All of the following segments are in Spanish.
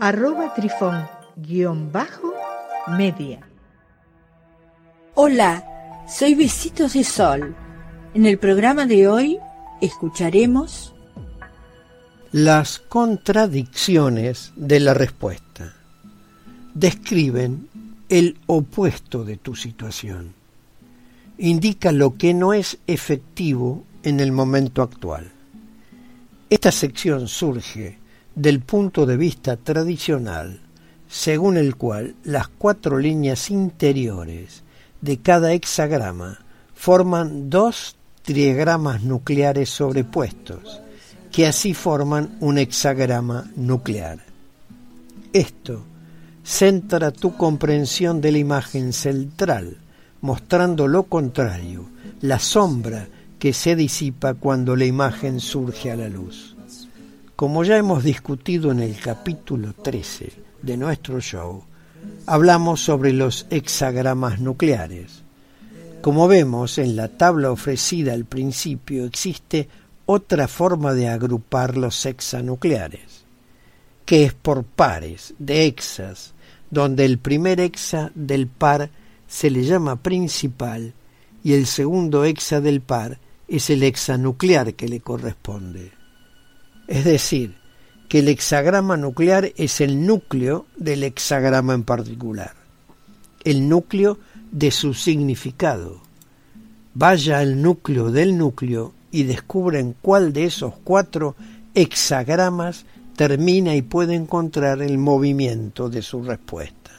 arroba trifón guion bajo media. Hola, soy Besitos de Sol. En el programa de hoy escucharemos las contradicciones de la respuesta. Describen el opuesto de tu situación. Indica lo que no es efectivo en el momento actual. Esta sección surge del punto de vista tradicional, según el cual las cuatro líneas interiores de cada hexagrama forman dos trigramas nucleares sobrepuestos, que así forman un hexagrama nuclear. Esto centra tu comprensión de la imagen central, mostrando lo contrario, la sombra que se disipa cuando la imagen surge a la luz. Como ya hemos discutido en el capítulo 13 de nuestro show, hablamos sobre los hexagramas nucleares. Como vemos en la tabla ofrecida al principio, existe otra forma de agrupar los hexanucleares, que es por pares de hexas, donde el primer hexa del par se le llama principal y el segundo hexa del par es el hexanuclear que le corresponde. Es decir, que el hexagrama nuclear es el núcleo del hexagrama en particular, el núcleo de su significado. Vaya al núcleo del núcleo y descubren cuál de esos cuatro hexagramas termina y puede encontrar el movimiento de su respuesta.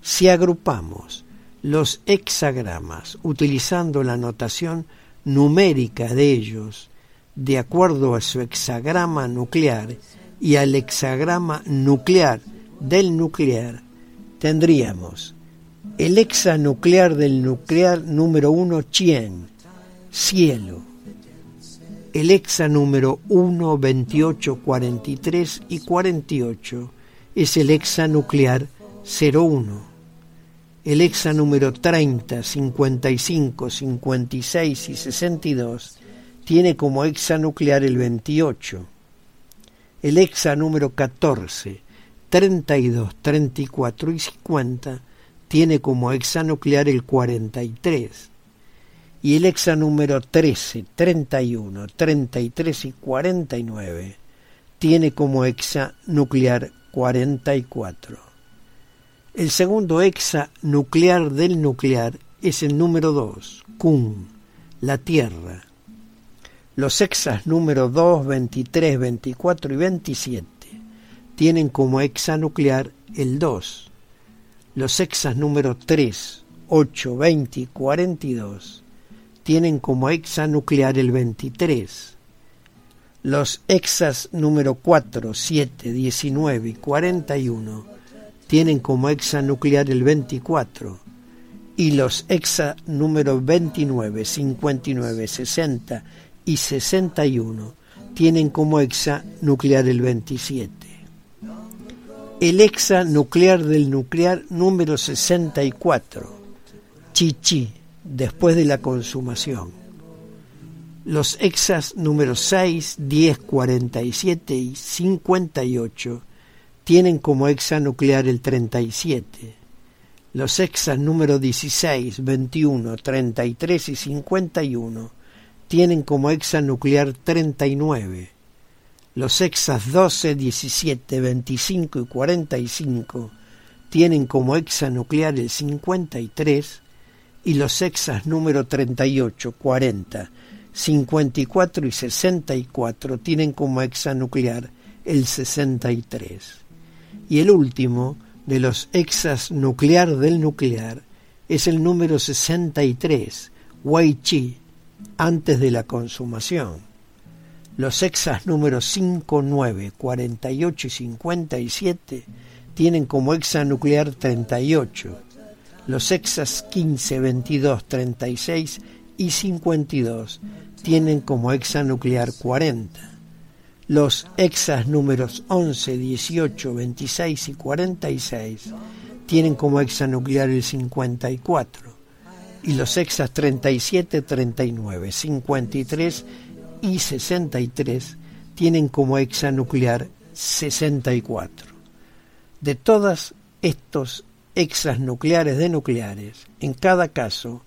Si agrupamos los hexagramas utilizando la notación numérica de ellos de acuerdo a su hexagrama nuclear y al hexagrama nuclear del nuclear, tendríamos el hexanuclear del nuclear número 1, Chien, cielo. El hexa número 1, 28, 43 y 48 es el hexanuclear 01. El hexa número 30, 55, 56 y 62 tiene como hexa nuclear el 28. El hexa número 14, 32, 34 y 50 tiene como hexa nuclear el 43. Y el hexa número 13, 31, 33 y 49 tiene como hexa nuclear 44. El segundo hexa nuclear del nuclear es el número 2, Kun, la Tierra, los hexas número 2, 23, 24 y 27 tienen como hexa nuclear el 2. Los hexas número 3, 8, 20 y 42 tienen como hexa nuclear el 23. Los hexas número 4, 7, 19 y 41 tienen como hexa nuclear el 24 y los hexa número 29, 59, 60 y 61 tienen como hexa nuclear el 27. El hexa nuclear del nuclear número 64, chichi, después de la consumación. Los hexas número 6, 10, 47 y 58 tienen como hexa nuclear el 37. Los hexas número 16, 21, 33 y 51 tienen como hexa nuclear 39. Los hexas 12, 17, 25 y 45 tienen como hexa nuclear el 53 y los hexas número 38, 40, 54 y 64 tienen como hexa nuclear el 63. Y el último de los hexas nuclear del nuclear es el número 63, Wei Chi, antes de la consumación. Los hexas números 5, 9, 48 y 57 tienen como hexanuclear 38, los hexas 15, 22, 36 y 52 tienen como hexanuclear 40. Los hexas números 11, 18, 26 y 46 tienen como hexanuclear el 54 y los hexas 37, 39, 53 y 63 tienen como hexanuclear 64. De todos estos hexas nucleares de nucleares, en cada caso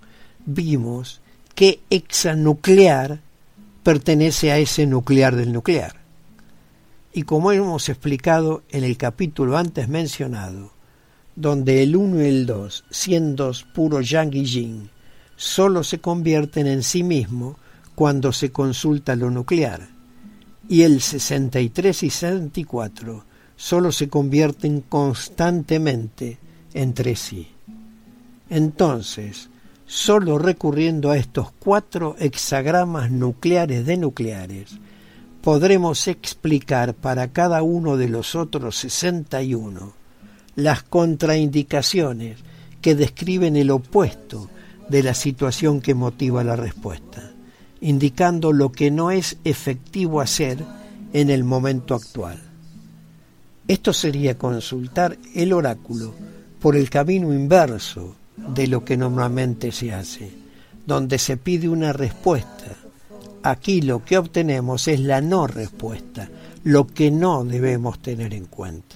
vimos que hexanuclear pertenece a ese nuclear del nuclear. Y como hemos explicado en el capítulo antes mencionado, donde el 1 y el 2, siendo puro yang y yin, solo se convierten en sí mismo cuando se consulta lo nuclear, y el 63 y 64 solo se convierten constantemente entre sí. Entonces, solo recurriendo a estos cuatro hexagramas nucleares de nucleares, podremos explicar para cada uno de los otros 61 las contraindicaciones que describen el opuesto de la situación que motiva la respuesta, indicando lo que no es efectivo hacer en el momento actual. Esto sería consultar el oráculo por el camino inverso de lo que normalmente se hace, donde se pide una respuesta. Aquí lo que obtenemos es la no respuesta, lo que no debemos tener en cuenta.